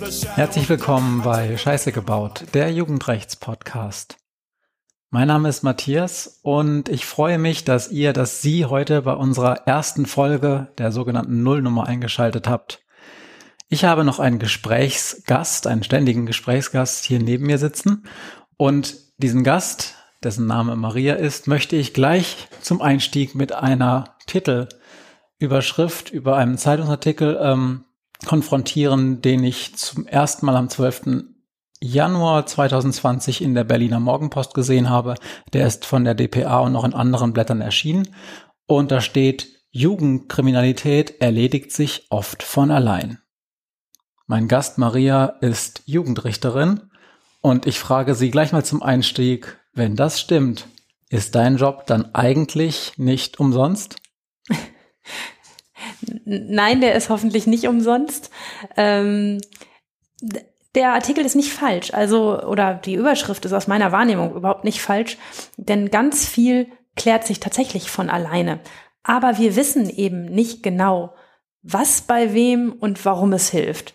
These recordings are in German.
Herzlich willkommen bei Scheiße gebaut, der Jugendrechts-Podcast. Mein Name ist Matthias und ich freue mich, dass ihr, dass Sie heute bei unserer ersten Folge der sogenannten Nullnummer eingeschaltet habt. Ich habe noch einen Gesprächsgast, einen ständigen Gesprächsgast hier neben mir sitzen und diesen Gast, dessen Name Maria ist, möchte ich gleich zum Einstieg mit einer Titelüberschrift über einen Zeitungsartikel ähm, konfrontieren, den ich zum ersten Mal am 12. Januar 2020 in der Berliner Morgenpost gesehen habe. Der ist von der DPA und noch in anderen Blättern erschienen. Und da steht, Jugendkriminalität erledigt sich oft von allein. Mein Gast Maria ist Jugendrichterin und ich frage sie gleich mal zum Einstieg, wenn das stimmt, ist dein Job dann eigentlich nicht umsonst? Nein, der ist hoffentlich nicht umsonst. Ähm, der Artikel ist nicht falsch, also oder die Überschrift ist aus meiner Wahrnehmung überhaupt nicht falsch, denn ganz viel klärt sich tatsächlich von alleine. Aber wir wissen eben nicht genau, was bei wem und warum es hilft.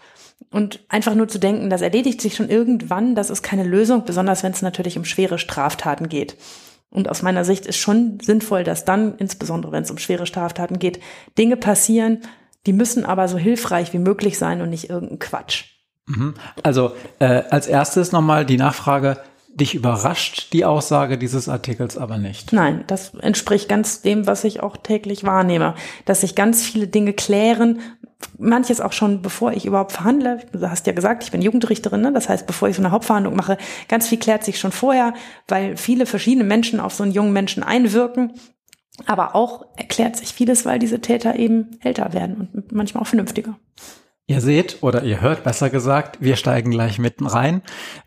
Und einfach nur zu denken, das erledigt sich schon irgendwann, das ist keine Lösung, besonders wenn es natürlich um schwere Straftaten geht. Und aus meiner Sicht ist schon sinnvoll, dass dann, insbesondere wenn es um schwere Straftaten geht, Dinge passieren, die müssen aber so hilfreich wie möglich sein und nicht irgendein Quatsch. Mhm. Also äh, als erstes nochmal die Nachfrage, dich überrascht die Aussage dieses Artikels aber nicht. Nein, das entspricht ganz dem, was ich auch täglich wahrnehme, dass sich ganz viele Dinge klären, manches auch schon bevor ich überhaupt verhandle. Du hast ja gesagt, ich bin Jugendrichterin, ne? das heißt, bevor ich so eine Hauptverhandlung mache, ganz viel klärt sich schon vorher, weil viele verschiedene Menschen auf so einen jungen Menschen einwirken. Aber auch erklärt sich vieles, weil diese Täter eben älter werden und manchmal auch vernünftiger. Ihr seht oder ihr hört besser gesagt, wir steigen gleich mitten rein,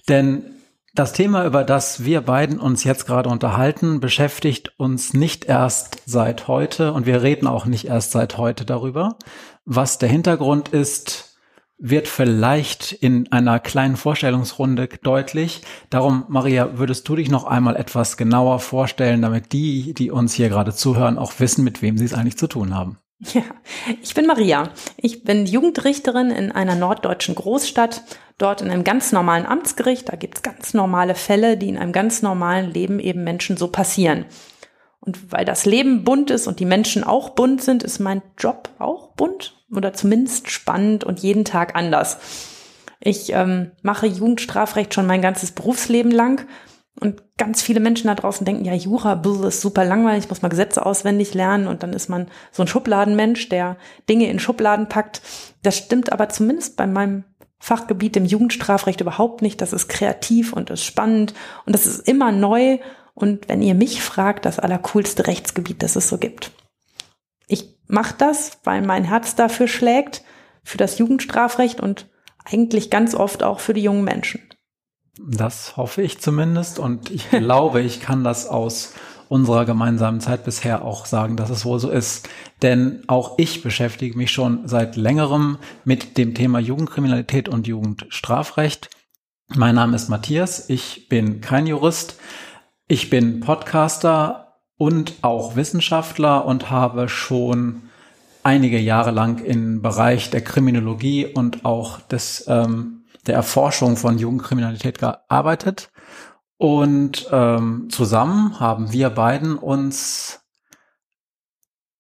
denn das Thema, über das wir beiden uns jetzt gerade unterhalten, beschäftigt uns nicht erst seit heute und wir reden auch nicht erst seit heute darüber. Was der Hintergrund ist, wird vielleicht in einer kleinen Vorstellungsrunde deutlich. Darum, Maria, würdest du dich noch einmal etwas genauer vorstellen, damit die, die uns hier gerade zuhören, auch wissen, mit wem sie es eigentlich zu tun haben? Ja, ich bin Maria. Ich bin Jugendrichterin in einer norddeutschen Großstadt, dort in einem ganz normalen Amtsgericht. Da gibt's ganz normale Fälle, die in einem ganz normalen Leben eben Menschen so passieren. Und weil das Leben bunt ist und die Menschen auch bunt sind, ist mein Job auch bunt oder zumindest spannend und jeden Tag anders. Ich ähm, mache Jugendstrafrecht schon mein ganzes Berufsleben lang und ganz viele Menschen da draußen denken, ja, Jura buh, ist super langweilig, muss mal Gesetze auswendig lernen und dann ist man so ein Schubladenmensch, der Dinge in Schubladen packt. Das stimmt aber zumindest bei meinem Fachgebiet im Jugendstrafrecht überhaupt nicht. Das ist kreativ und ist spannend und das ist immer neu. Und wenn ihr mich fragt, das allercoolste Rechtsgebiet, das es so gibt. Ich mache das, weil mein Herz dafür schlägt, für das Jugendstrafrecht und eigentlich ganz oft auch für die jungen Menschen. Das hoffe ich zumindest und ich glaube, ich kann das aus unserer gemeinsamen Zeit bisher auch sagen, dass es wohl so ist. Denn auch ich beschäftige mich schon seit längerem mit dem Thema Jugendkriminalität und Jugendstrafrecht. Mein Name ist Matthias, ich bin kein Jurist, ich bin Podcaster und auch Wissenschaftler und habe schon einige Jahre lang im Bereich der Kriminologie und auch des ähm, der Erforschung von Jugendkriminalität gearbeitet. Und ähm, zusammen haben wir beiden uns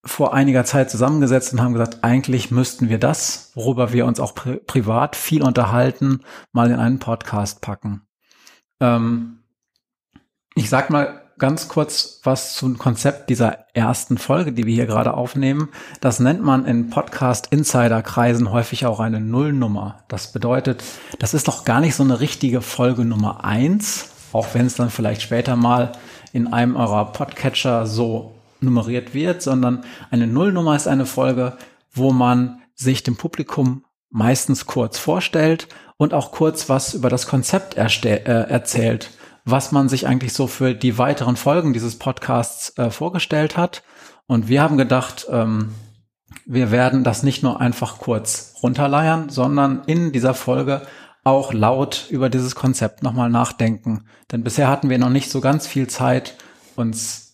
vor einiger Zeit zusammengesetzt und haben gesagt, eigentlich müssten wir das, worüber wir uns auch pri privat viel unterhalten, mal in einen Podcast packen. Ähm, ich sag mal ganz kurz was zum Konzept dieser ersten Folge, die wir hier gerade aufnehmen. Das nennt man in Podcast-Insider-Kreisen häufig auch eine Nullnummer. Das bedeutet, das ist doch gar nicht so eine richtige Folge Nummer eins, auch wenn es dann vielleicht später mal in einem eurer Podcatcher so nummeriert wird, sondern eine Nullnummer ist eine Folge, wo man sich dem Publikum meistens kurz vorstellt und auch kurz was über das Konzept äh, erzählt was man sich eigentlich so für die weiteren Folgen dieses Podcasts äh, vorgestellt hat. Und wir haben gedacht, ähm, wir werden das nicht nur einfach kurz runterleiern, sondern in dieser Folge auch laut über dieses Konzept nochmal nachdenken. Denn bisher hatten wir noch nicht so ganz viel Zeit, uns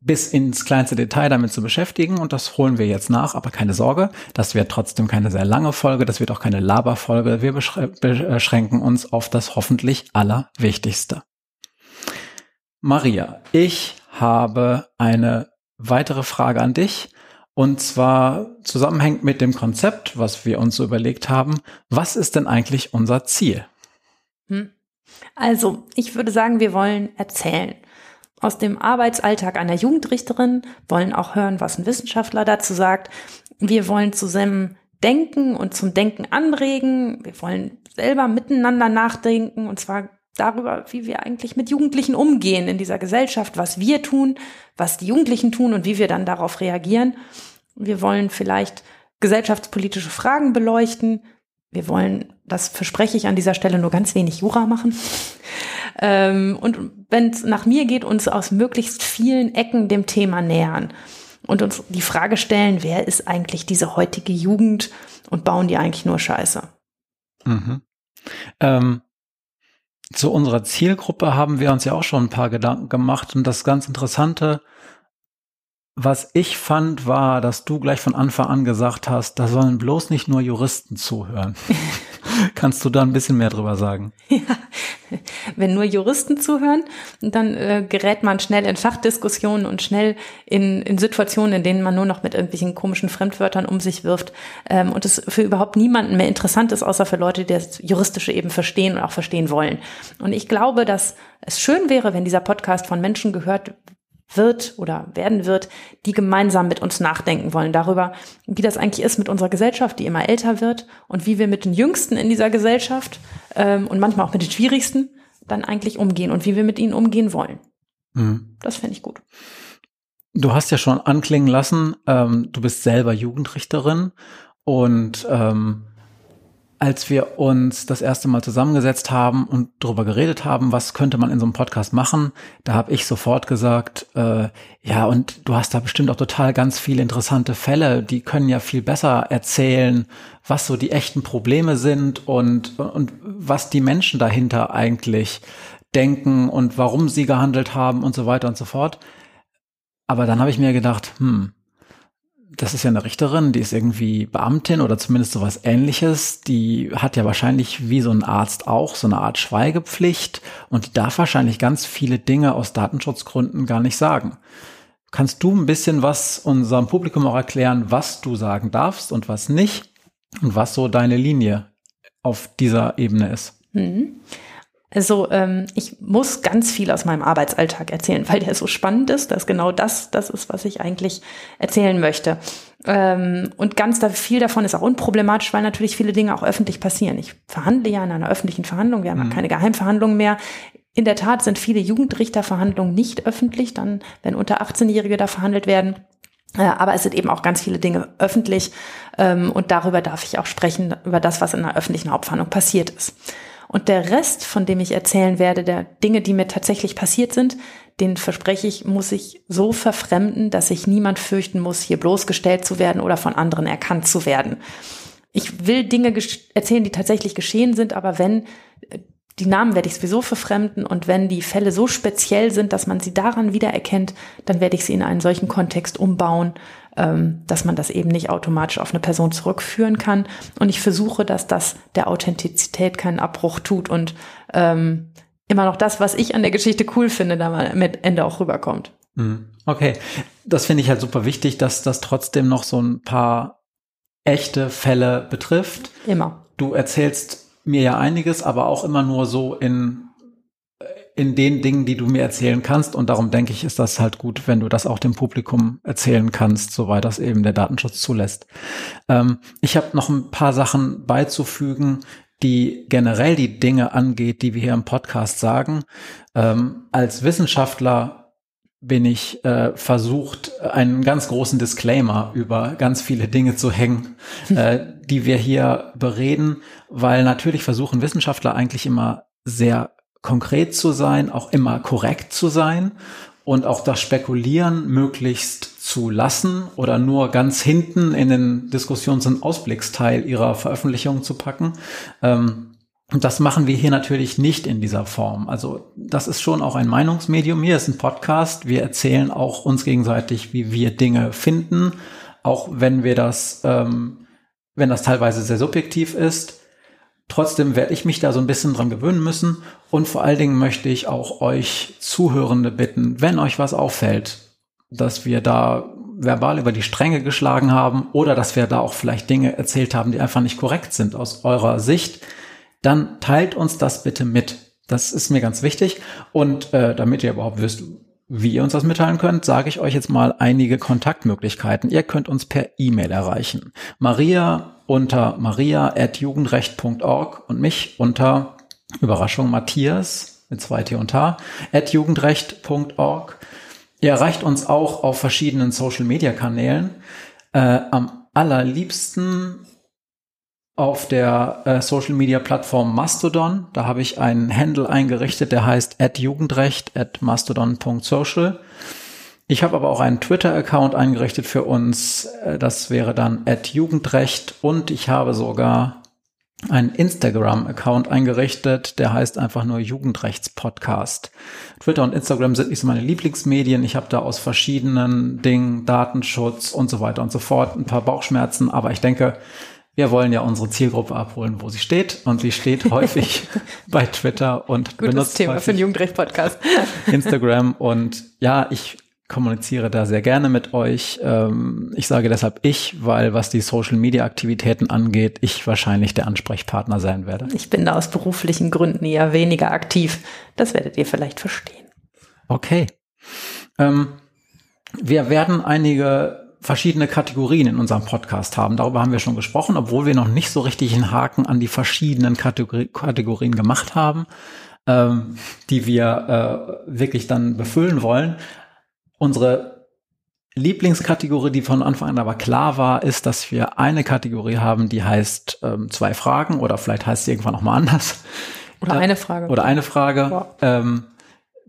bis ins kleinste Detail damit zu beschäftigen und das holen wir jetzt nach, aber keine Sorge, das wird trotzdem keine sehr lange Folge, das wird auch keine Laberfolge, wir beschränken uns auf das hoffentlich Allerwichtigste. Maria, ich habe eine weitere Frage an dich und zwar zusammenhängt mit dem Konzept, was wir uns so überlegt haben, was ist denn eigentlich unser Ziel? Hm. Also, ich würde sagen, wir wollen erzählen aus dem Arbeitsalltag einer Jugendrichterin, wollen auch hören, was ein Wissenschaftler dazu sagt. Wir wollen zusammen denken und zum Denken anregen. Wir wollen selber miteinander nachdenken und zwar darüber, wie wir eigentlich mit Jugendlichen umgehen in dieser Gesellschaft, was wir tun, was die Jugendlichen tun und wie wir dann darauf reagieren. Wir wollen vielleicht gesellschaftspolitische Fragen beleuchten. Wir wollen, das verspreche ich an dieser Stelle, nur ganz wenig Jura machen. Ähm, und wenn es nach mir geht, uns aus möglichst vielen Ecken dem Thema nähern und uns die Frage stellen, wer ist eigentlich diese heutige Jugend und bauen die eigentlich nur Scheiße? Mhm. Ähm, zu unserer Zielgruppe haben wir uns ja auch schon ein paar Gedanken gemacht und das ganz Interessante was ich fand, war, dass du gleich von Anfang an gesagt hast, da sollen bloß nicht nur Juristen zuhören. Kannst du da ein bisschen mehr drüber sagen? Ja, wenn nur Juristen zuhören, dann äh, gerät man schnell in Fachdiskussionen und schnell in, in Situationen, in denen man nur noch mit irgendwelchen komischen Fremdwörtern um sich wirft ähm, und es für überhaupt niemanden mehr interessant ist, außer für Leute, die das Juristische eben verstehen und auch verstehen wollen. Und ich glaube, dass es schön wäre, wenn dieser Podcast von Menschen gehört wird oder werden wird, die gemeinsam mit uns nachdenken wollen darüber, wie das eigentlich ist mit unserer Gesellschaft, die immer älter wird und wie wir mit den Jüngsten in dieser Gesellschaft ähm, und manchmal auch mit den Schwierigsten dann eigentlich umgehen und wie wir mit ihnen umgehen wollen. Mhm. Das fände ich gut. Du hast ja schon anklingen lassen, ähm, du bist selber Jugendrichterin und ähm, als wir uns das erste Mal zusammengesetzt haben und darüber geredet haben, was könnte man in so einem Podcast machen, da habe ich sofort gesagt, äh, ja, und du hast da bestimmt auch total ganz viele interessante Fälle, die können ja viel besser erzählen, was so die echten Probleme sind und, und was die Menschen dahinter eigentlich denken und warum sie gehandelt haben und so weiter und so fort. Aber dann habe ich mir gedacht, hm, das ist ja eine Richterin, die ist irgendwie Beamtin oder zumindest sowas ähnliches. Die hat ja wahrscheinlich wie so ein Arzt auch so eine Art Schweigepflicht und die darf wahrscheinlich ganz viele Dinge aus Datenschutzgründen gar nicht sagen. Kannst du ein bisschen was unserem Publikum auch erklären, was du sagen darfst und was nicht und was so deine Linie auf dieser Ebene ist? Mhm. Also ähm, ich muss ganz viel aus meinem Arbeitsalltag erzählen, weil der so spannend ist, dass genau das das ist, was ich eigentlich erzählen möchte. Ähm, und ganz da, viel davon ist auch unproblematisch, weil natürlich viele Dinge auch öffentlich passieren. Ich verhandle ja in einer öffentlichen Verhandlung, wir haben mhm. keine Geheimverhandlungen mehr. In der Tat sind viele Jugendrichterverhandlungen nicht öffentlich, dann wenn unter 18-Jährige da verhandelt werden. Äh, aber es sind eben auch ganz viele Dinge öffentlich ähm, und darüber darf ich auch sprechen, über das, was in einer öffentlichen Hauptverhandlung passiert ist. Und der Rest, von dem ich erzählen werde, der Dinge, die mir tatsächlich passiert sind, den verspreche ich, muss ich so verfremden, dass sich niemand fürchten muss, hier bloßgestellt zu werden oder von anderen erkannt zu werden. Ich will Dinge erzählen, die tatsächlich geschehen sind, aber wenn äh, die Namen werde ich sowieso verfremden und wenn die Fälle so speziell sind, dass man sie daran wiedererkennt, dann werde ich sie in einen solchen Kontext umbauen, dass man das eben nicht automatisch auf eine Person zurückführen kann. Und ich versuche, dass das der Authentizität keinen Abbruch tut und ähm, immer noch das, was ich an der Geschichte cool finde, da mal mit Ende auch rüberkommt. Mhm. Okay, das finde ich halt super wichtig, dass das trotzdem noch so ein paar echte Fälle betrifft. Immer. Du erzählst mir ja einiges, aber auch immer nur so in in den Dingen, die du mir erzählen kannst. Und darum denke ich, ist das halt gut, wenn du das auch dem Publikum erzählen kannst, soweit das eben der Datenschutz zulässt. Ähm, ich habe noch ein paar Sachen beizufügen, die generell die Dinge angeht, die wir hier im Podcast sagen. Ähm, als Wissenschaftler bin ich äh, versucht, einen ganz großen Disclaimer über ganz viele Dinge zu hängen, äh, die wir hier bereden, weil natürlich versuchen Wissenschaftler eigentlich immer sehr konkret zu sein, auch immer korrekt zu sein und auch das Spekulieren möglichst zu lassen oder nur ganz hinten in den Diskussions- und Ausblicksteil ihrer Veröffentlichung zu packen. Ähm, Und das machen wir hier natürlich nicht in dieser Form. Also das ist schon auch ein Meinungsmedium. Hier ist ein Podcast. Wir erzählen auch uns gegenseitig, wie wir Dinge finden, auch wenn wir das, ähm, wenn das teilweise sehr subjektiv ist. Trotzdem werde ich mich da so ein bisschen dran gewöhnen müssen. Und vor allen Dingen möchte ich auch euch Zuhörende bitten, wenn euch was auffällt, dass wir da verbal über die Stränge geschlagen haben oder dass wir da auch vielleicht Dinge erzählt haben, die einfach nicht korrekt sind aus eurer Sicht, dann teilt uns das bitte mit. Das ist mir ganz wichtig. Und äh, damit ihr überhaupt wisst, wie ihr uns das mitteilen könnt, sage ich euch jetzt mal einige Kontaktmöglichkeiten. Ihr könnt uns per E-Mail erreichen. Maria unter maria.jugendrecht.org und mich unter Überraschung Matthias mit zwei T und H at jugendrecht.org. Ihr erreicht uns auch auf verschiedenen Social Media Kanälen. Äh, am allerliebsten auf der äh, Social Media Plattform Mastodon. Da habe ich einen Handle eingerichtet, der heißt jugendrecht mastodon.social. Ich habe aber auch einen Twitter-Account eingerichtet für uns. Äh, das wäre dann jugendrecht und ich habe sogar einen Instagram-Account eingerichtet, der heißt einfach nur Jugendrechts-Podcast. Twitter und Instagram sind nicht so meine Lieblingsmedien. Ich habe da aus verschiedenen Dingen, Datenschutz und so weiter und so fort, ein paar Bauchschmerzen, aber ich denke, wir wollen ja unsere Zielgruppe abholen, wo sie steht. Und sie steht häufig bei Twitter und Gutes benutzt Thema für den Jugendrecht-Podcast. Instagram. Und ja, ich kommuniziere da sehr gerne mit euch. Ähm, ich sage deshalb ich, weil was die Social-Media-Aktivitäten angeht, ich wahrscheinlich der Ansprechpartner sein werde. Ich bin da aus beruflichen Gründen eher weniger aktiv. Das werdet ihr vielleicht verstehen. Okay. Ähm, wir werden einige verschiedene Kategorien in unserem Podcast haben. Darüber haben wir schon gesprochen, obwohl wir noch nicht so richtig einen Haken an die verschiedenen Kategor Kategorien gemacht haben, ähm, die wir äh, wirklich dann befüllen wollen. Unsere Lieblingskategorie, die von Anfang an aber klar war, ist, dass wir eine Kategorie haben, die heißt ähm, zwei Fragen oder vielleicht heißt sie irgendwann noch mal anders. Oder eine Frage. Oder eine Frage. Ja. Ähm,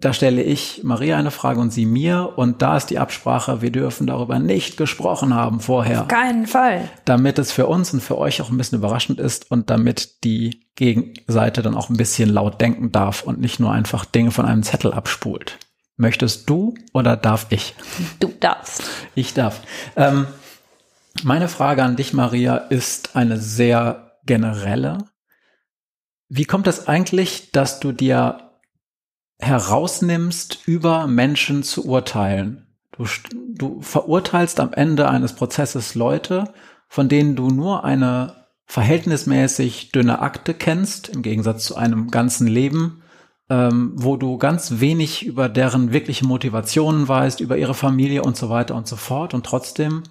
da stelle ich Maria eine Frage und sie mir. Und da ist die Absprache, wir dürfen darüber nicht gesprochen haben vorher. Auf keinen Fall. Damit es für uns und für euch auch ein bisschen überraschend ist und damit die Gegenseite dann auch ein bisschen laut denken darf und nicht nur einfach Dinge von einem Zettel abspult. Möchtest du oder darf ich? Du darfst. Ich darf. Ähm, meine Frage an dich, Maria, ist eine sehr generelle. Wie kommt es eigentlich, dass du dir herausnimmst, über Menschen zu urteilen. Du, du verurteilst am Ende eines Prozesses Leute, von denen du nur eine verhältnismäßig dünne Akte kennst, im Gegensatz zu einem ganzen Leben, ähm, wo du ganz wenig über deren wirkliche Motivationen weißt, über ihre Familie und so weiter und so fort. Und trotzdem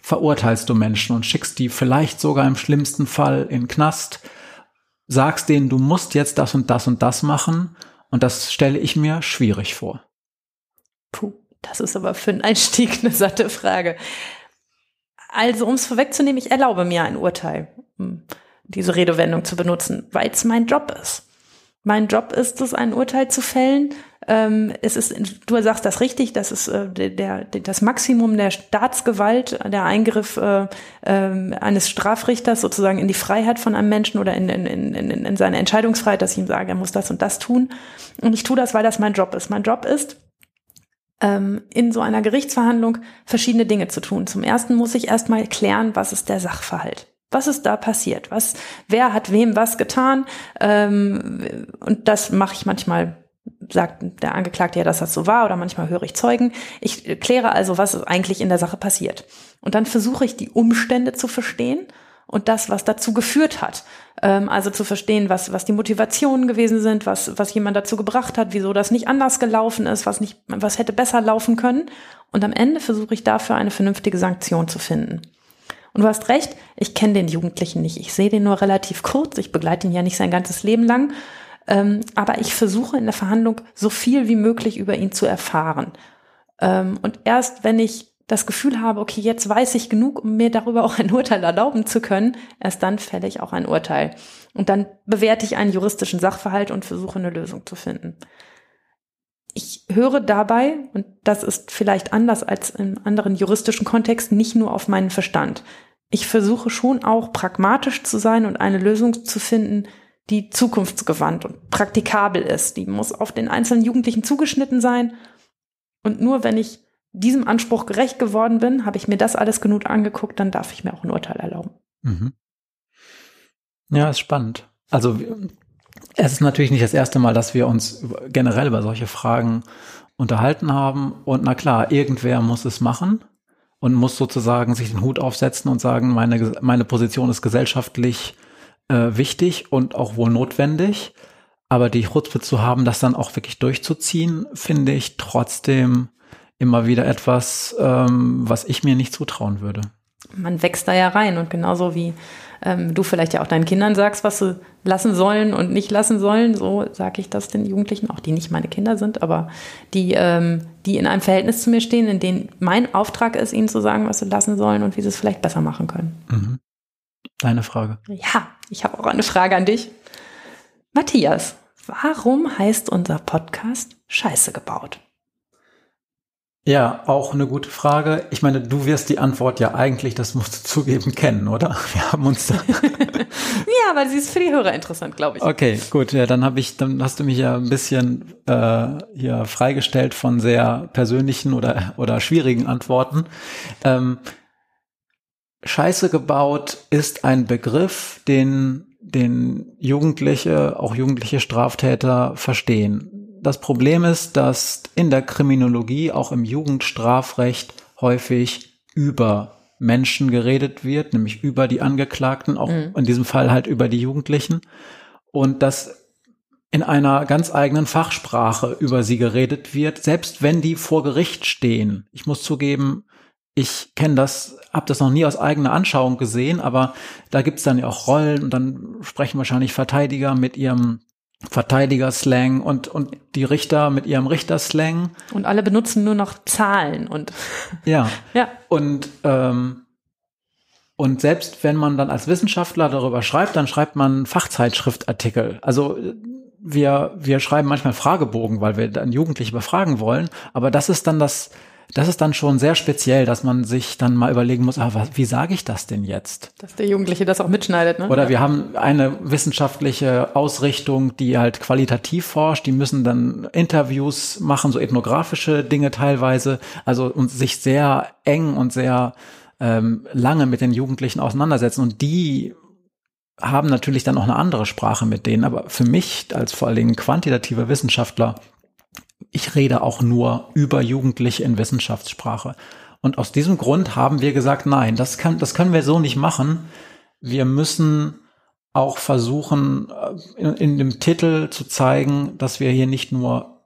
verurteilst du Menschen und schickst die vielleicht sogar im schlimmsten Fall in Knast, sagst denen, du musst jetzt das und das und das machen und das stelle ich mir schwierig vor. Puh, das ist aber für einen Einstieg eine satte Frage. Also, um es vorwegzunehmen, ich erlaube mir ein Urteil, hm, diese Redewendung zu benutzen, weil es mein Job ist. Mein Job ist es, ein Urteil zu fällen. Ähm, es ist, du sagst das richtig, das ist äh, der, der, das Maximum der Staatsgewalt, der Eingriff äh, äh, eines Strafrichters sozusagen in die Freiheit von einem Menschen oder in, in, in, in seine Entscheidungsfreiheit, dass ich ihm sage, er muss das und das tun. Und ich tue das, weil das mein Job ist. Mein Job ist, ähm, in so einer Gerichtsverhandlung verschiedene Dinge zu tun. Zum ersten muss ich erstmal klären, was ist der Sachverhalt. Was ist da passiert? Was, wer hat wem was getan? Ähm, und das mache ich manchmal, sagt der Angeklagte ja, dass das so war, oder manchmal höre ich Zeugen. Ich kläre also, was eigentlich in der Sache passiert. Und dann versuche ich die Umstände zu verstehen und das, was dazu geführt hat. Ähm, also zu verstehen, was, was die Motivationen gewesen sind, was, was jemand dazu gebracht hat, wieso das nicht anders gelaufen ist, was nicht, was hätte besser laufen können. Und am Ende versuche ich dafür eine vernünftige Sanktion zu finden. Und du hast recht, ich kenne den Jugendlichen nicht. Ich sehe den nur relativ kurz. Ich begleite ihn ja nicht sein ganzes Leben lang. Ähm, aber ich versuche in der Verhandlung so viel wie möglich über ihn zu erfahren. Ähm, und erst wenn ich das Gefühl habe, okay, jetzt weiß ich genug, um mir darüber auch ein Urteil erlauben zu können, erst dann fälle ich auch ein Urteil. Und dann bewerte ich einen juristischen Sachverhalt und versuche eine Lösung zu finden. Ich höre dabei, und das ist vielleicht anders als in anderen juristischen Kontexten, nicht nur auf meinen Verstand ich versuche schon auch pragmatisch zu sein und eine Lösung zu finden, die zukunftsgewandt und praktikabel ist. Die muss auf den einzelnen Jugendlichen zugeschnitten sein. Und nur wenn ich diesem Anspruch gerecht geworden bin, habe ich mir das alles genug angeguckt, dann darf ich mir auch ein Urteil erlauben. Mhm. Ja, ist spannend. Also es ist natürlich nicht das erste Mal, dass wir uns generell über solche Fragen unterhalten haben. Und na klar, irgendwer muss es machen und muss sozusagen sich den Hut aufsetzen und sagen, meine, meine Position ist gesellschaftlich äh, wichtig und auch wohl notwendig. Aber die Chutzpe zu haben, das dann auch wirklich durchzuziehen, finde ich trotzdem immer wieder etwas, ähm, was ich mir nicht zutrauen würde. Man wächst da ja rein und genauso wie ähm, du vielleicht ja auch deinen Kindern sagst, was sie lassen sollen und nicht lassen sollen, so sage ich das den Jugendlichen, auch die nicht meine Kinder sind, aber die, ähm, die in einem Verhältnis zu mir stehen, in dem mein Auftrag ist, ihnen zu sagen, was sie lassen sollen und wie sie es vielleicht besser machen können. Mhm. Deine Frage. Ja, ich habe auch eine Frage an dich. Matthias, warum heißt unser Podcast Scheiße gebaut? Ja, auch eine gute Frage. Ich meine, du wirst die Antwort ja eigentlich, das musst du zugeben, kennen, oder? Wir haben uns da. ja, aber sie ist für die Hörer interessant, glaube ich. Okay, gut. Ja, dann habe ich, dann hast du mich ja ein bisschen äh, hier freigestellt von sehr persönlichen oder oder schwierigen Antworten. Ähm, Scheiße gebaut ist ein Begriff, den den Jugendliche, auch jugendliche Straftäter verstehen das Problem ist, dass in der Kriminologie, auch im Jugendstrafrecht, häufig über Menschen geredet wird, nämlich über die Angeklagten, auch mhm. in diesem Fall halt über die Jugendlichen. Und dass in einer ganz eigenen Fachsprache über sie geredet wird, selbst wenn die vor Gericht stehen. Ich muss zugeben, ich kenne das, habe das noch nie aus eigener Anschauung gesehen, aber da gibt's dann ja auch Rollen und dann sprechen wahrscheinlich Verteidiger mit ihrem Verteidiger-Slang und, und die Richter mit ihrem Richter-Slang. Und alle benutzen nur noch Zahlen und. Ja. ja. Und, ähm, und selbst wenn man dann als Wissenschaftler darüber schreibt, dann schreibt man Fachzeitschriftartikel. Also wir, wir schreiben manchmal Fragebogen, weil wir dann Jugendliche befragen wollen. Aber das ist dann das, das ist dann schon sehr speziell, dass man sich dann mal überlegen muss, ah, was, wie sage ich das denn jetzt? Dass der Jugendliche das auch mitschneidet, ne? Oder ja. wir haben eine wissenschaftliche Ausrichtung, die halt qualitativ forscht, die müssen dann Interviews machen, so ethnografische Dinge teilweise, also und sich sehr eng und sehr ähm, lange mit den Jugendlichen auseinandersetzen und die haben natürlich dann auch eine andere Sprache mit denen, aber für mich als vor allen Dingen quantitativer Wissenschaftler ich rede auch nur über Jugendliche in Wissenschaftssprache. Und aus diesem Grund haben wir gesagt, nein, das, kann, das können wir so nicht machen. Wir müssen auch versuchen, äh, in, in dem Titel zu zeigen, dass wir hier nicht nur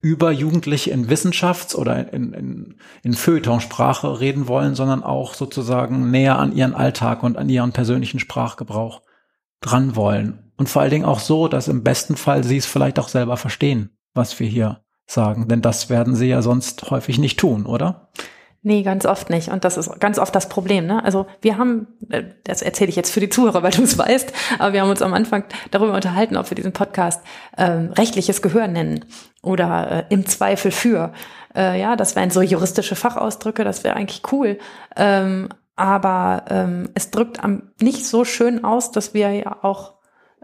über Jugendliche in Wissenschafts- oder in, in, in Feuilletonsprache reden wollen, sondern auch sozusagen näher an ihren Alltag und an ihren persönlichen Sprachgebrauch dran wollen. Und vor allen Dingen auch so, dass im besten Fall sie es vielleicht auch selber verstehen was wir hier sagen. Denn das werden sie ja sonst häufig nicht tun, oder? Nee, ganz oft nicht. Und das ist ganz oft das Problem. Ne? Also wir haben, äh, das erzähle ich jetzt für die Zuhörer, weil du es weißt, aber wir haben uns am Anfang darüber unterhalten, ob wir diesen Podcast ähm, rechtliches Gehör nennen oder äh, im Zweifel für. Äh, ja, das wären so juristische Fachausdrücke, das wäre eigentlich cool. Ähm, aber ähm, es drückt am, nicht so schön aus, dass wir ja auch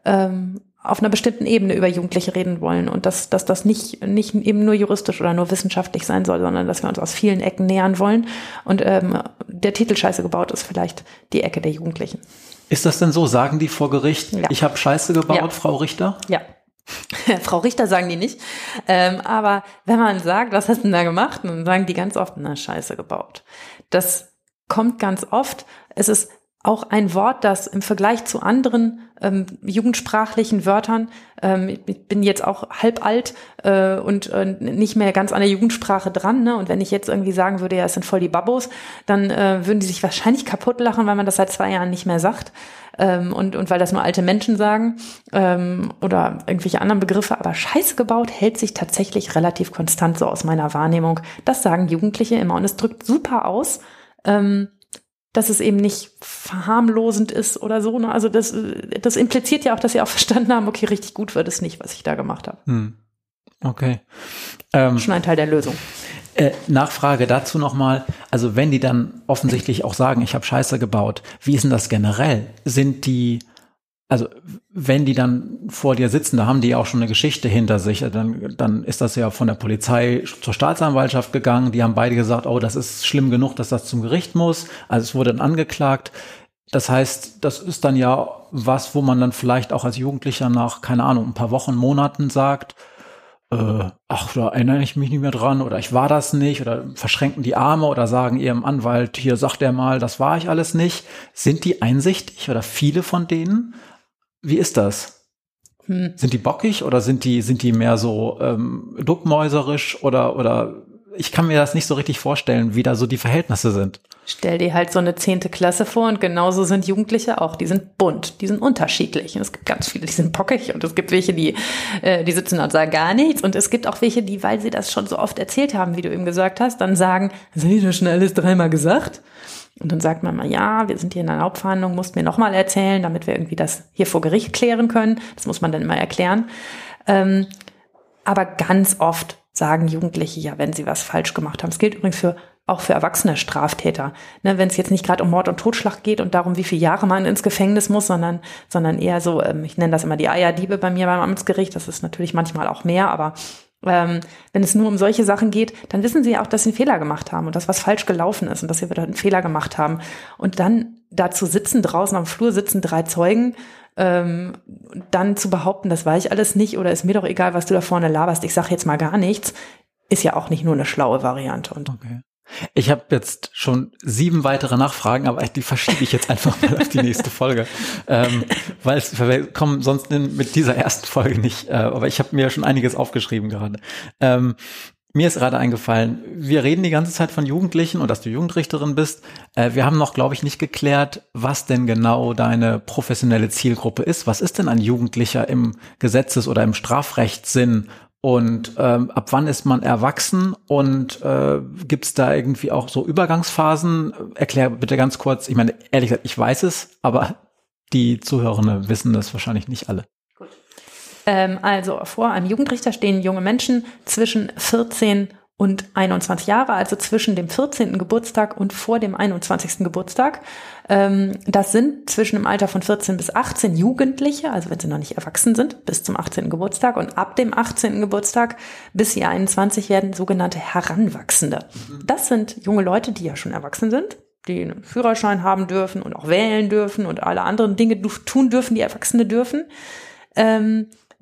ähm, auf einer bestimmten Ebene über Jugendliche reden wollen und dass, dass das nicht, nicht eben nur juristisch oder nur wissenschaftlich sein soll, sondern dass wir uns aus vielen Ecken nähern wollen. Und ähm, der Titel Scheiße gebaut ist vielleicht die Ecke der Jugendlichen. Ist das denn so? Sagen die vor Gericht, ja. ich habe Scheiße gebaut, ja. Frau Richter? Ja. Frau Richter sagen die nicht. Ähm, aber wenn man sagt, was hast du denn da gemacht? Dann sagen die ganz oft, na, Scheiße gebaut. Das kommt ganz oft. Es ist auch ein Wort, das im Vergleich zu anderen ähm, jugendsprachlichen Wörtern, ähm, ich bin jetzt auch halb alt äh, und äh, nicht mehr ganz an der Jugendsprache dran, ne? Und wenn ich jetzt irgendwie sagen würde, ja, es sind voll die Babos, dann äh, würden die sich wahrscheinlich kaputt lachen, weil man das seit zwei Jahren nicht mehr sagt. Ähm, und, und weil das nur alte Menschen sagen ähm, oder irgendwelche anderen Begriffe, aber Scheiße gebaut hält sich tatsächlich relativ konstant so aus meiner Wahrnehmung. Das sagen Jugendliche immer und es drückt super aus. Ähm, dass es eben nicht verharmlosend ist oder so. Ne? Also das, das impliziert ja auch, dass sie auch verstanden haben, okay, richtig gut wird es nicht, was ich da gemacht habe. Hm. Okay. Ähm, Schon ein Teil der Lösung. Äh, Nachfrage dazu nochmal. Also wenn die dann offensichtlich auch sagen, ich habe Scheiße gebaut, wie ist denn das generell? Sind die also wenn die dann vor dir sitzen, da haben die ja auch schon eine Geschichte hinter sich, dann, dann ist das ja von der Polizei zur Staatsanwaltschaft gegangen. Die haben beide gesagt, oh, das ist schlimm genug, dass das zum Gericht muss. Also es wurde dann angeklagt. Das heißt, das ist dann ja was, wo man dann vielleicht auch als Jugendlicher nach, keine Ahnung, ein paar Wochen, Monaten sagt, äh, ach, da erinnere ich mich nicht mehr dran oder ich war das nicht oder verschränken die Arme oder sagen ihrem Anwalt, hier sagt er mal, das war ich alles nicht. Sind die einsichtig oder viele von denen? Wie ist das? Hm. Sind die bockig oder sind die, sind die mehr so ähm, duckmäuserisch oder, oder ich kann mir das nicht so richtig vorstellen, wie da so die Verhältnisse sind. Stell dir halt so eine zehnte Klasse vor und genauso sind Jugendliche auch. Die sind bunt, die sind unterschiedlich. Und es gibt ganz viele, die sind bockig und es gibt welche, die, äh, die sitzen und sagen gar nichts. Und es gibt auch welche, die, weil sie das schon so oft erzählt haben, wie du eben gesagt hast, dann sagen, das ich doch schon alles dreimal gesagt. Und dann sagt man mal, ja, wir sind hier in einer Hauptverhandlung, musst mir nochmal erzählen, damit wir irgendwie das hier vor Gericht klären können. Das muss man dann immer erklären. Ähm, aber ganz oft sagen Jugendliche ja, wenn sie was falsch gemacht haben. Es gilt übrigens für auch für erwachsene Straftäter. Ne, wenn es jetzt nicht gerade um Mord und Totschlag geht und darum, wie viele Jahre man ins Gefängnis muss, sondern, sondern eher so, ähm, ich nenne das immer die Eierdiebe bei mir beim Amtsgericht, das ist natürlich manchmal auch mehr, aber ähm, wenn es nur um solche Sachen geht, dann wissen sie ja auch, dass sie einen Fehler gemacht haben und dass was falsch gelaufen ist und dass sie wieder einen Fehler gemacht haben. Und dann dazu sitzen, draußen am Flur sitzen drei Zeugen, ähm, dann zu behaupten, das weiß ich alles nicht oder ist mir doch egal, was du da vorne laberst, ich sage jetzt mal gar nichts, ist ja auch nicht nur eine schlaue Variante. Und okay. Ich habe jetzt schon sieben weitere Nachfragen, aber die verschiebe ich jetzt einfach mal auf die nächste Folge, ähm, weil es, wir kommen sonst mit dieser ersten Folge nicht. Äh, aber ich habe mir schon einiges aufgeschrieben gerade. Ähm, mir ist gerade eingefallen, wir reden die ganze Zeit von Jugendlichen und dass du Jugendrichterin bist. Äh, wir haben noch, glaube ich, nicht geklärt, was denn genau deine professionelle Zielgruppe ist. Was ist denn ein Jugendlicher im Gesetzes- oder im Strafrechtssinn und ähm, ab wann ist man erwachsen und äh, gibt es da irgendwie auch so Übergangsphasen? Erklär bitte ganz kurz. Ich meine, ehrlich gesagt, ich weiß es, aber die Zuhörenden wissen das wahrscheinlich nicht alle. Gut. Ähm, also vor einem Jugendrichter stehen junge Menschen zwischen 14 und 21 Jahre, also zwischen dem 14. Geburtstag und vor dem 21. Geburtstag. Ähm, das sind zwischen dem Alter von 14 bis 18 Jugendliche, also wenn sie noch nicht erwachsen sind, bis zum 18. Geburtstag. Und ab dem 18. Geburtstag bis sie 21 werden sogenannte Heranwachsende. Das sind junge Leute, die ja schon erwachsen sind, die einen Führerschein haben dürfen und auch wählen dürfen und alle anderen Dinge tun dürfen, die Erwachsene dürfen.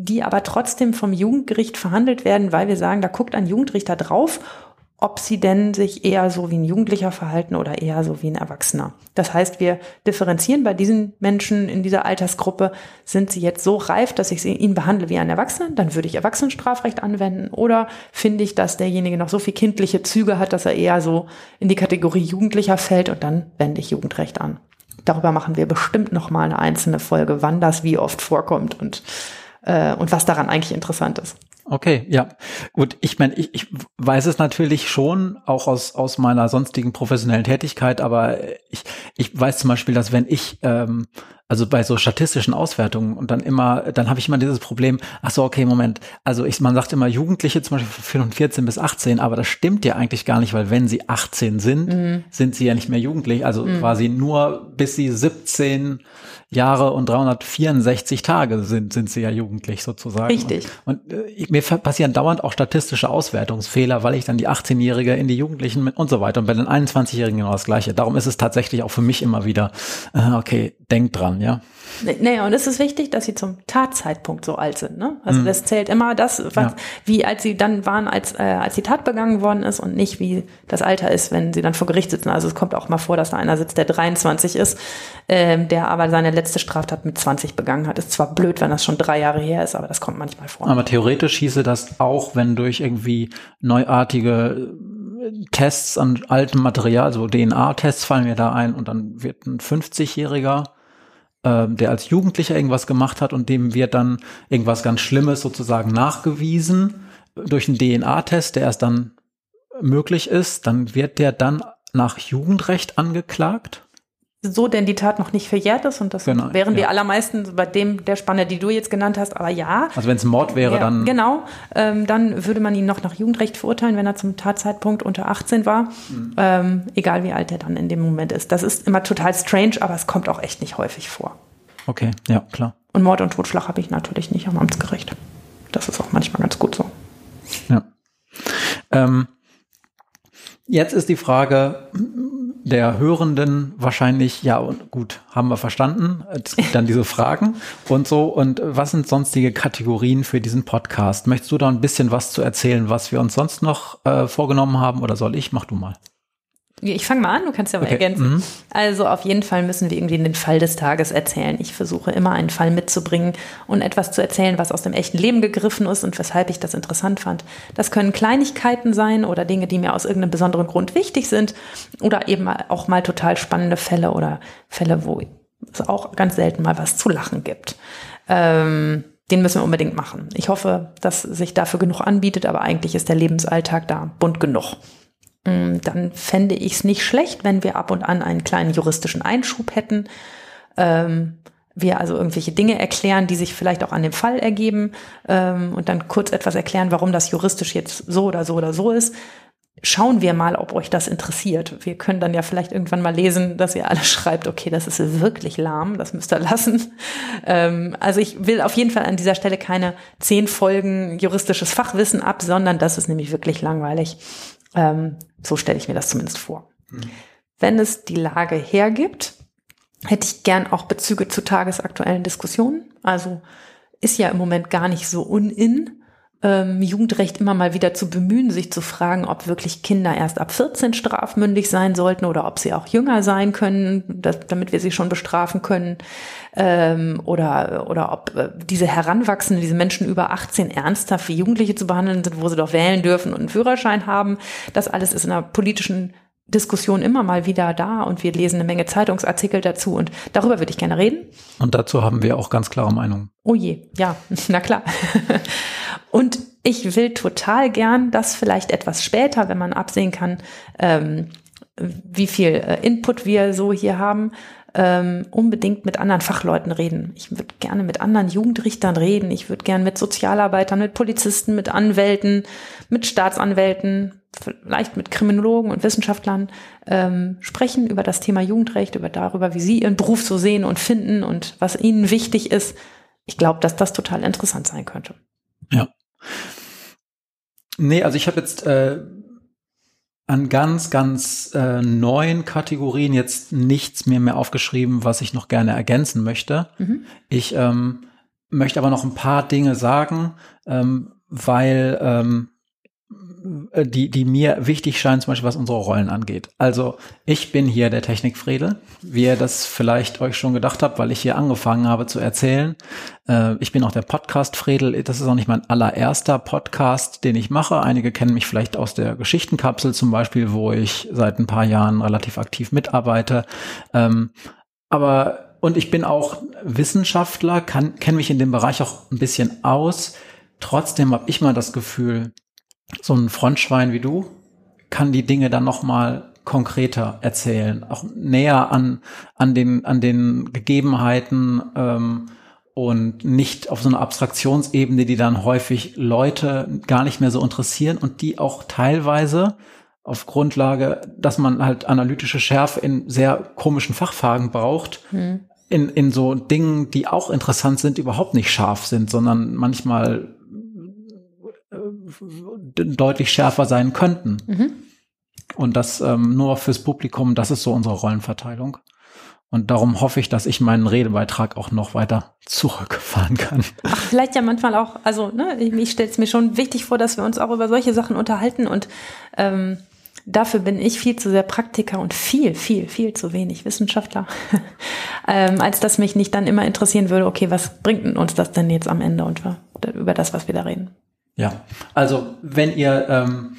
Die aber trotzdem vom Jugendgericht verhandelt werden, weil wir sagen, da guckt ein Jugendrichter drauf, ob sie denn sich eher so wie ein Jugendlicher verhalten oder eher so wie ein Erwachsener. Das heißt, wir differenzieren bei diesen Menschen in dieser Altersgruppe, sind sie jetzt so reif, dass ich sie, ihn behandle wie einen Erwachsenen, dann würde ich Erwachsenenstrafrecht anwenden oder finde ich, dass derjenige noch so viel kindliche Züge hat, dass er eher so in die Kategorie Jugendlicher fällt und dann wende ich Jugendrecht an. Darüber machen wir bestimmt noch mal eine einzelne Folge, wann das wie oft vorkommt und äh, und was daran eigentlich interessant ist. Okay, ja. Gut, ich meine, ich, ich weiß es natürlich schon, auch aus, aus meiner sonstigen professionellen Tätigkeit, aber ich, ich weiß zum Beispiel, dass wenn ich, ähm, also bei so statistischen Auswertungen und dann immer, dann habe ich immer dieses Problem, ach so, okay, Moment, also ich, man sagt immer Jugendliche zum Beispiel von 14 bis 18, aber das stimmt ja eigentlich gar nicht, weil wenn sie 18 sind, mhm. sind sie ja nicht mehr jugendlich, also mhm. quasi nur bis sie 17 Jahre und 364 Tage sind, sind sie ja jugendlich sozusagen. Richtig. Und, und äh, mir passieren dauernd auch statistische Auswertungsfehler, weil ich dann die 18-Jährige in die Jugendlichen mit und so weiter und bei den 21-Jährigen genau das Gleiche. Darum ist es tatsächlich auch für mich immer wieder, äh, okay, denk dran, ja. Naja, und es ist wichtig, dass sie zum Tatzeitpunkt so alt sind. Ne? Also mhm. das zählt immer das, was, ja. wie als sie dann waren, als, äh, als die Tat begangen worden ist und nicht wie das Alter ist, wenn sie dann vor Gericht sitzen. Also es kommt auch mal vor, dass da einer sitzt, der 23 ist, ähm, der aber seine letzte Straftat mit 20 begangen hat. Ist zwar blöd, wenn das schon drei Jahre her ist, aber das kommt manchmal vor. Aber theoretisch hieße das auch, wenn durch irgendwie neuartige äh, Tests an altem Material, so DNA-Tests fallen mir da ein und dann wird ein 50-Jähriger ähm, der als Jugendlicher irgendwas gemacht hat und dem wird dann irgendwas ganz Schlimmes sozusagen nachgewiesen durch einen DNA-Test, der erst dann möglich ist, dann wird der dann nach Jugendrecht angeklagt? So denn die Tat noch nicht verjährt ist und das genau, wären die allermeisten bei dem der Spanne, die du jetzt genannt hast, aber ja. Also wenn es Mord wäre, ja, dann genau, ähm, dann würde man ihn noch nach Jugendrecht verurteilen, wenn er zum Tatzeitpunkt unter 18 war, mhm. ähm, egal wie alt er dann in dem Moment ist. Das ist immer total strange, aber es kommt auch echt nicht häufig vor. Okay, ja klar. Und Mord und Totschlag habe ich natürlich nicht am Amtsgericht. Das ist auch manchmal ganz gut so. Ja. Ähm, jetzt ist die Frage der Hörenden wahrscheinlich, ja, gut, haben wir verstanden. Es gibt dann diese Fragen und so. Und was sind sonstige Kategorien für diesen Podcast? Möchtest du da ein bisschen was zu erzählen, was wir uns sonst noch äh, vorgenommen haben oder soll ich? Mach du mal. Ich fange mal an, du kannst ja mal okay. ergänzen. Mhm. Also auf jeden Fall müssen wir irgendwie den Fall des Tages erzählen. Ich versuche immer einen Fall mitzubringen und etwas zu erzählen, was aus dem echten Leben gegriffen ist und weshalb ich das interessant fand. Das können Kleinigkeiten sein oder Dinge, die mir aus irgendeinem besonderen Grund wichtig sind oder eben auch mal total spannende Fälle oder Fälle, wo es auch ganz selten mal was zu lachen gibt. Ähm, den müssen wir unbedingt machen. Ich hoffe, dass sich dafür genug anbietet, aber eigentlich ist der Lebensalltag da bunt genug. Mm, dann fände ich es nicht schlecht, wenn wir ab und an einen kleinen juristischen Einschub hätten. Ähm, wir also irgendwelche Dinge erklären, die sich vielleicht auch an dem Fall ergeben ähm, und dann kurz etwas erklären, warum das juristisch jetzt so oder so oder so ist. Schauen wir mal, ob euch das interessiert. Wir können dann ja vielleicht irgendwann mal lesen, dass ihr alle schreibt, okay, das ist wirklich lahm, das müsst ihr lassen. Ähm, also ich will auf jeden Fall an dieser Stelle keine zehn Folgen juristisches Fachwissen ab, sondern das ist nämlich wirklich langweilig. Ähm, so stelle ich mir das zumindest vor. Mhm. Wenn es die Lage hergibt, hätte ich gern auch Bezüge zu tagesaktuellen Diskussionen. Also ist ja im Moment gar nicht so unin, ähm, Jugendrecht immer mal wieder zu bemühen, sich zu fragen, ob wirklich Kinder erst ab 14 strafmündig sein sollten oder ob sie auch jünger sein können, dass, damit wir sie schon bestrafen können. Ähm, oder, oder ob äh, diese Heranwachsenden, diese Menschen über 18 ernsthaft wie Jugendliche zu behandeln sind, wo sie doch wählen dürfen und einen Führerschein haben. Das alles ist in der politischen Diskussion immer mal wieder da und wir lesen eine Menge Zeitungsartikel dazu und darüber würde ich gerne reden. Und dazu haben wir auch ganz klare Meinungen. Oh je, ja, na klar. und ich will total gern, dass vielleicht etwas später, wenn man absehen kann, ähm, wie viel äh, Input wir so hier haben, ähm, unbedingt mit anderen Fachleuten reden. Ich würde gerne mit anderen Jugendrichtern reden. Ich würde gerne mit Sozialarbeitern, mit Polizisten, mit Anwälten, mit Staatsanwälten, vielleicht mit Kriminologen und Wissenschaftlern ähm, sprechen über das Thema Jugendrecht, über darüber, wie sie ihren Beruf so sehen und finden und was ihnen wichtig ist. Ich glaube, dass das total interessant sein könnte. Ja. Nee, also ich habe jetzt äh, an ganz, ganz äh, neuen Kategorien jetzt nichts mehr mehr aufgeschrieben, was ich noch gerne ergänzen möchte. Mhm. Ich ähm, möchte aber noch ein paar Dinge sagen, ähm, weil ähm, äh, die, die mir wichtig scheinen, zum Beispiel was unsere Rollen angeht. Also ich bin hier der Technikfriedel, wie ihr das vielleicht euch schon gedacht habt, weil ich hier angefangen habe zu erzählen. Äh, ich bin auch der Podcast-Fredel. Das ist auch nicht mein allererster Podcast, den ich mache. Einige kennen mich vielleicht aus der Geschichtenkapsel zum Beispiel, wo ich seit ein paar Jahren relativ aktiv mitarbeite. Ähm, aber und ich bin auch Wissenschaftler, kann kenne mich in dem Bereich auch ein bisschen aus. Trotzdem habe ich mal das Gefühl, so ein Frontschwein wie du kann die Dinge dann noch mal konkreter erzählen, auch näher an an den an den Gegebenheiten ähm, und nicht auf so einer Abstraktionsebene, die dann häufig Leute gar nicht mehr so interessieren und die auch teilweise auf Grundlage, dass man halt analytische Schärfe in sehr komischen Fachfragen braucht, hm. in, in so Dingen, die auch interessant sind, überhaupt nicht scharf sind, sondern manchmal deutlich schärfer sein könnten. Mhm. Und das ähm, nur fürs Publikum, das ist so unsere Rollenverteilung. Und darum hoffe ich, dass ich meinen Redebeitrag auch noch weiter zurückfahren kann. Ach, vielleicht ja manchmal auch, also ne, ich, ich stelle es mir schon wichtig vor, dass wir uns auch über solche Sachen unterhalten und ähm, dafür bin ich viel zu sehr Praktiker und viel, viel, viel zu wenig Wissenschaftler, ähm, als dass mich nicht dann immer interessieren würde, okay, was bringt uns das denn jetzt am Ende und über das, was wir da reden. Ja, also wenn ihr ähm,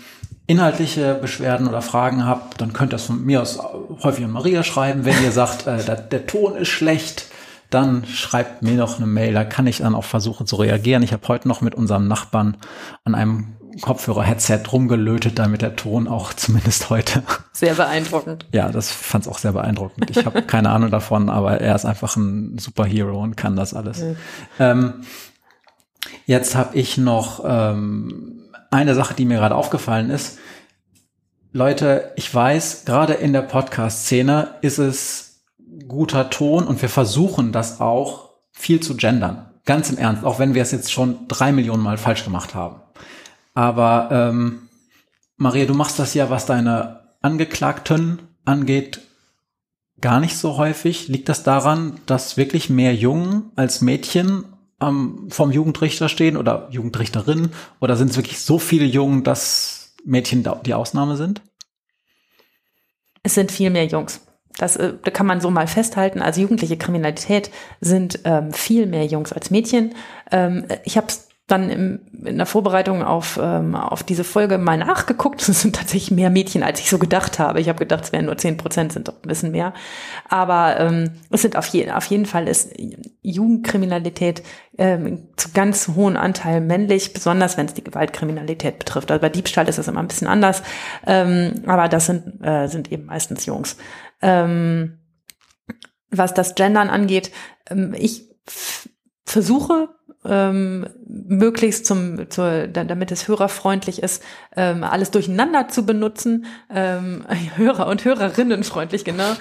inhaltliche Beschwerden oder Fragen habt, dann könnt ihr es von mir aus häufig an Maria schreiben. Wenn ihr sagt, äh, der, der Ton ist schlecht, dann schreibt mir noch eine Mail. Da kann ich dann auch versuchen zu reagieren. Ich habe heute noch mit unserem Nachbarn an einem Kopfhörer-Headset rumgelötet, damit der Ton auch zumindest heute. Sehr beeindruckend. Ja, das fand es auch sehr beeindruckend. Ich habe keine Ahnung davon, aber er ist einfach ein Superhero und kann das alles. Mhm. Ähm, Jetzt habe ich noch ähm, eine Sache, die mir gerade aufgefallen ist. Leute, ich weiß, gerade in der Podcast-Szene ist es guter Ton und wir versuchen das auch viel zu gendern. Ganz im Ernst, auch wenn wir es jetzt schon drei Millionen Mal falsch gemacht haben. Aber ähm, Maria, du machst das ja, was deine Angeklagten angeht, gar nicht so häufig. Liegt das daran, dass wirklich mehr Jungen als Mädchen ähm, vom Jugendrichter stehen oder Jugendrichterin? Oder sind es wirklich so viele Jungen, dass Mädchen die Ausnahme sind? Es sind viel mehr Jungs. Das äh, kann man so mal festhalten. Also jugendliche Kriminalität sind ähm, viel mehr Jungs als Mädchen. Ähm, ich habe dann im, in der Vorbereitung auf, ähm, auf diese Folge mal nachgeguckt. Es sind tatsächlich mehr Mädchen, als ich so gedacht habe. Ich habe gedacht, es wären nur zehn Prozent, sind doch ein bisschen mehr. Aber ähm, es sind auf, je, auf jeden Fall ist Jugendkriminalität ähm, zu ganz hohen Anteil männlich, besonders wenn es die Gewaltkriminalität betrifft. Also bei Diebstahl ist das immer ein bisschen anders. Ähm, aber das sind, äh, sind eben meistens Jungs. Ähm, was das Gendern angeht, ähm, ich versuche ähm, möglichst zum, zur, damit es hörerfreundlich ist, ähm, alles durcheinander zu benutzen, ähm, Hörer und Hörerinnen freundlich, genau.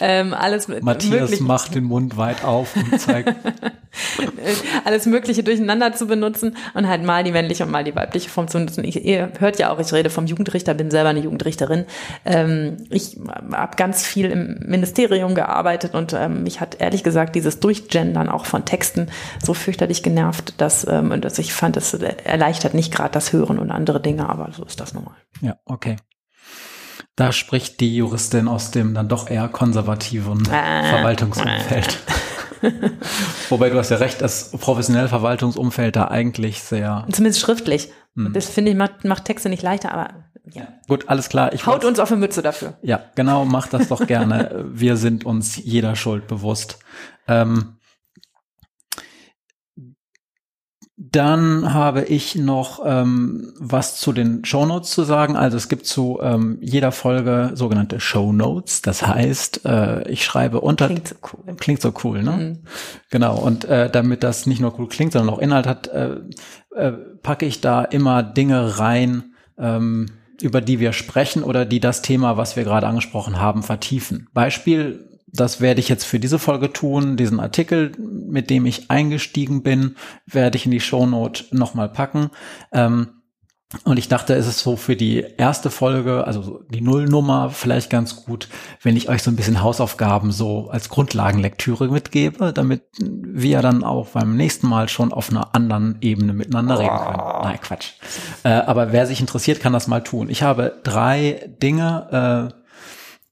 Ähm, alles Matthias mögliche, macht den Mund weit auf und zeigt alles Mögliche durcheinander zu benutzen und halt mal die männliche und mal die weibliche Form zu benutzen. Ich, ihr hört ja auch, ich rede vom Jugendrichter, bin selber eine Jugendrichterin. Ähm, ich habe ganz viel im Ministerium gearbeitet und ähm, mich hat ehrlich gesagt dieses Durchgendern auch von Texten so fürchterlich genervt, dass, ähm, dass ich fand, es erleichtert nicht gerade das Hören und andere Dinge, aber so ist das normal. Ja, okay. Da spricht die Juristin aus dem dann doch eher konservativen äh, Verwaltungsumfeld. Äh. Wobei du hast ja recht, das professionelle Verwaltungsumfeld da eigentlich sehr. Zumindest schriftlich. Hm. Das finde ich macht, macht Texte nicht leichter, aber ja. Gut, alles klar. Ich Haut uns auf eine Mütze dafür. Ja, genau, macht das doch gerne. Wir sind uns jeder Schuld bewusst. Ähm, Dann habe ich noch ähm, was zu den Show Notes zu sagen. Also es gibt zu ähm, jeder Folge sogenannte Show Notes. Das heißt, äh, ich schreibe unter. Klingt so cool. Klingt so cool, ne? Mhm. Genau. Und äh, damit das nicht nur cool klingt, sondern auch Inhalt hat, äh, äh, packe ich da immer Dinge rein, ähm, über die wir sprechen oder die das Thema, was wir gerade angesprochen haben, vertiefen. Beispiel das werde ich jetzt für diese Folge tun. Diesen Artikel, mit dem ich eingestiegen bin, werde ich in die Shownote nochmal packen. Ähm, und ich dachte, es ist so für die erste Folge, also die Nullnummer, vielleicht ganz gut, wenn ich euch so ein bisschen Hausaufgaben so als Grundlagenlektüre mitgebe, damit wir dann auch beim nächsten Mal schon auf einer anderen Ebene miteinander reden können. Nein, Quatsch. Äh, aber wer sich interessiert, kann das mal tun. Ich habe drei Dinge, äh,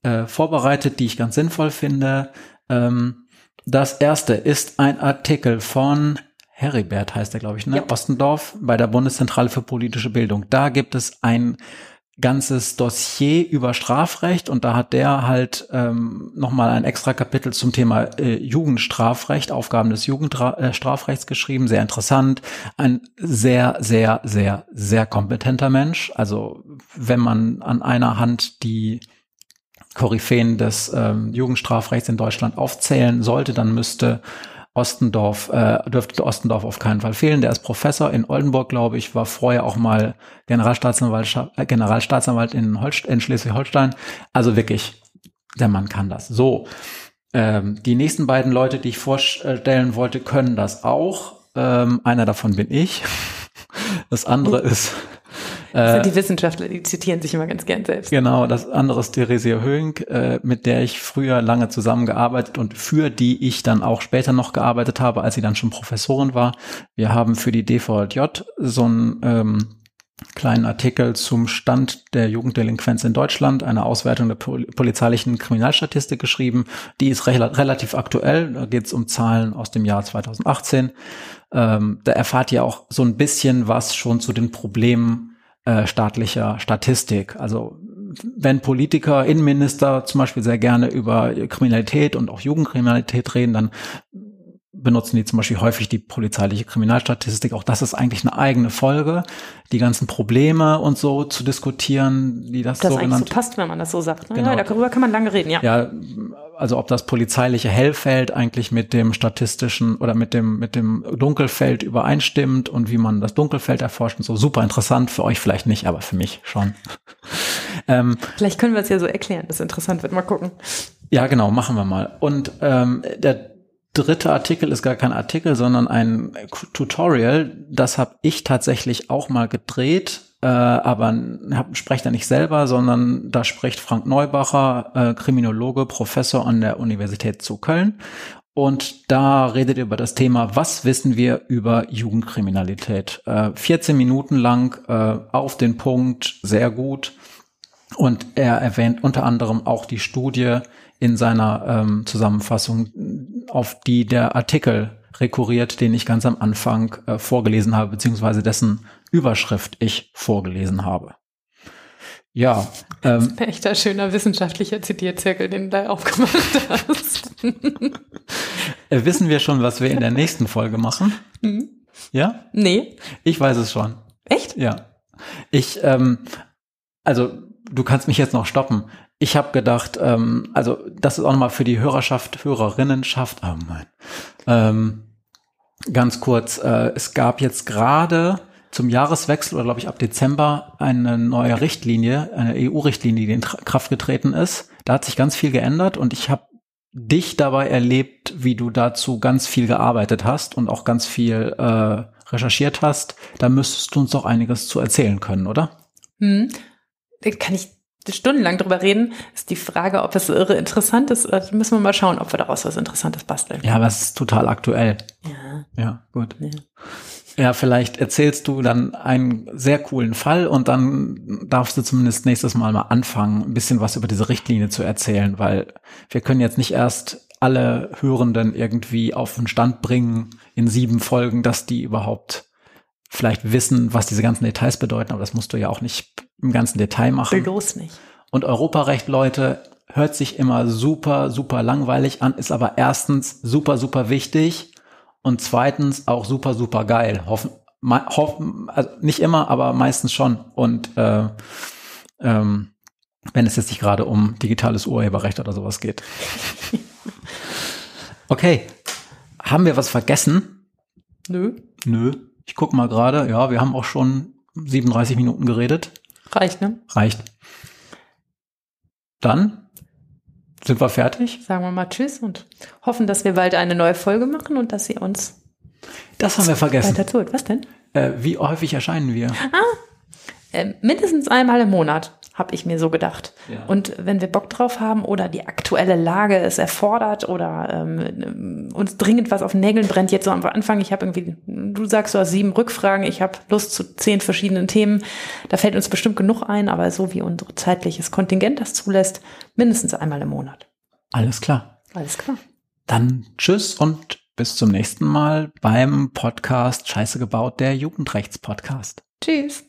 äh, vorbereitet, die ich ganz sinnvoll finde. Ähm, das erste ist ein Artikel von Heribert heißt er, glaube ich, ne? Ja. Ostendorf bei der Bundeszentrale für politische Bildung. Da gibt es ein ganzes Dossier über Strafrecht und da hat der halt ähm, nochmal ein extra Kapitel zum Thema äh, Jugendstrafrecht, Aufgaben des Jugendstrafrechts äh, geschrieben. Sehr interessant. Ein sehr, sehr, sehr, sehr kompetenter Mensch. Also wenn man an einer Hand die Koryphäen des ähm, Jugendstrafrechts in Deutschland aufzählen sollte, dann müsste Ostendorf, äh, dürfte Ostendorf auf keinen Fall fehlen. Der ist Professor in Oldenburg, glaube ich, war vorher auch mal Generalstaatsanwalt, äh, Generalstaatsanwalt in, Holst in Schleswig-Holstein. Also wirklich, der Mann kann das. So, ähm, die nächsten beiden Leute, die ich vorstellen wollte, können das auch. Ähm, einer davon bin ich. Das andere ist das sind äh, die Wissenschaftler, die zitieren sich immer ganz gern selbst. Genau, das andere ist Theresia Höhing, äh, mit der ich früher lange zusammengearbeitet und für die ich dann auch später noch gearbeitet habe, als sie dann schon Professorin war. Wir haben für die DVJ so ein ähm, kleinen Artikel zum Stand der Jugenddelinquenz in Deutschland, eine Auswertung der polizeilichen Kriminalstatistik geschrieben. Die ist re relativ aktuell. Da geht es um Zahlen aus dem Jahr 2018. Ähm, da erfahrt ihr auch so ein bisschen was schon zu den Problemen äh, staatlicher Statistik. Also wenn Politiker, Innenminister zum Beispiel sehr gerne über Kriminalität und auch Jugendkriminalität reden, dann benutzen die zum Beispiel häufig die polizeiliche Kriminalstatistik. Auch das ist eigentlich eine eigene Folge, die ganzen Probleme und so zu diskutieren, die das, das sogenannte. Das so passt, wenn man das so sagt. Ne? Genau. Ja, darüber kann man lange reden, ja. Ja, also ob das polizeiliche Hellfeld eigentlich mit dem statistischen oder mit dem mit dem Dunkelfeld übereinstimmt und wie man das Dunkelfeld erforscht und so super interessant für euch vielleicht nicht, aber für mich schon. ähm, vielleicht können wir es ja so erklären, dass interessant wird. Mal gucken. Ja, genau, machen wir mal. Und ähm, der dritte Artikel ist gar kein Artikel, sondern ein Tutorial. Das habe ich tatsächlich auch mal gedreht, äh, aber hab, spreche da nicht selber, sondern da spricht Frank Neubacher, äh, Kriminologe, Professor an der Universität zu Köln. Und da redet ihr über das Thema, was wissen wir über Jugendkriminalität? Äh, 14 Minuten lang äh, auf den Punkt, sehr gut. Und er erwähnt unter anderem auch die Studie in seiner ähm, Zusammenfassung, auf die der Artikel rekurriert, den ich ganz am Anfang äh, vorgelesen habe, beziehungsweise dessen Überschrift ich vorgelesen habe. Ja. Ähm, das ist ein echter schöner wissenschaftlicher Zitierzirkel, den du da aufgemacht hast. Äh, wissen wir schon, was wir in der nächsten Folge machen? Mhm. Ja? Nee. Ich weiß es schon. Echt? Ja. Ich, ähm, also du kannst mich jetzt noch stoppen. Ich habe gedacht, ähm, also das ist auch nochmal für die Hörerschaft, Hörerinnenschaft, oh mein, ähm, ganz kurz, äh, es gab jetzt gerade zum Jahreswechsel oder glaube ich ab Dezember eine neue Richtlinie, eine EU-Richtlinie, die in Kraft getreten ist. Da hat sich ganz viel geändert und ich habe dich dabei erlebt, wie du dazu ganz viel gearbeitet hast und auch ganz viel äh, recherchiert hast. Da müsstest du uns doch einiges zu erzählen können, oder? Hm. Kann ich stundenlang drüber reden, ist die Frage, ob es irre interessant ist. Also müssen wir mal schauen, ob wir daraus was Interessantes basteln. Ja, aber es ist total aktuell. Ja. Ja, gut. Ja. Ja, vielleicht erzählst du dann einen sehr coolen Fall und dann darfst du zumindest nächstes Mal mal anfangen, ein bisschen was über diese Richtlinie zu erzählen, weil wir können jetzt nicht erst alle Hörenden irgendwie auf den Stand bringen in sieben Folgen, dass die überhaupt vielleicht wissen, was diese ganzen Details bedeuten, aber das musst du ja auch nicht im ganzen Detail machen. Bloß nicht. Und Europarecht, Leute, hört sich immer super, super langweilig an, ist aber erstens super, super wichtig und zweitens auch super, super geil. Hoffen, hoffen also nicht immer, aber meistens schon. Und äh, ähm, wenn es jetzt nicht gerade um digitales Urheberrecht oder sowas geht. Okay, haben wir was vergessen? Nö. Nö. Ich guck mal gerade. Ja, wir haben auch schon 37 Minuten geredet. Reicht, ne? Reicht. Dann sind wir fertig? Sagen wir mal Tschüss und hoffen, dass wir bald eine neue Folge machen und dass ihr uns. Das haben wir vergessen. Weiter tut. Was denn? Äh, wie häufig erscheinen wir? Ah, äh, mindestens einmal im Monat, habe ich mir so gedacht. Ja. Und wenn wir Bock drauf haben oder die aktuelle Lage es erfordert oder ähm, uns dringend was auf den Nägeln brennt, jetzt so am Anfang, ich habe irgendwie, du sagst, du hast sieben Rückfragen, ich habe Lust zu zehn verschiedenen Themen, da fällt uns bestimmt genug ein, aber so wie unser zeitliches Kontingent das zulässt, mindestens einmal im Monat. Alles klar. Alles klar. Dann tschüss und bis zum nächsten Mal beim Podcast Scheiße gebaut, der Jugendrechts-Podcast. Tschüss.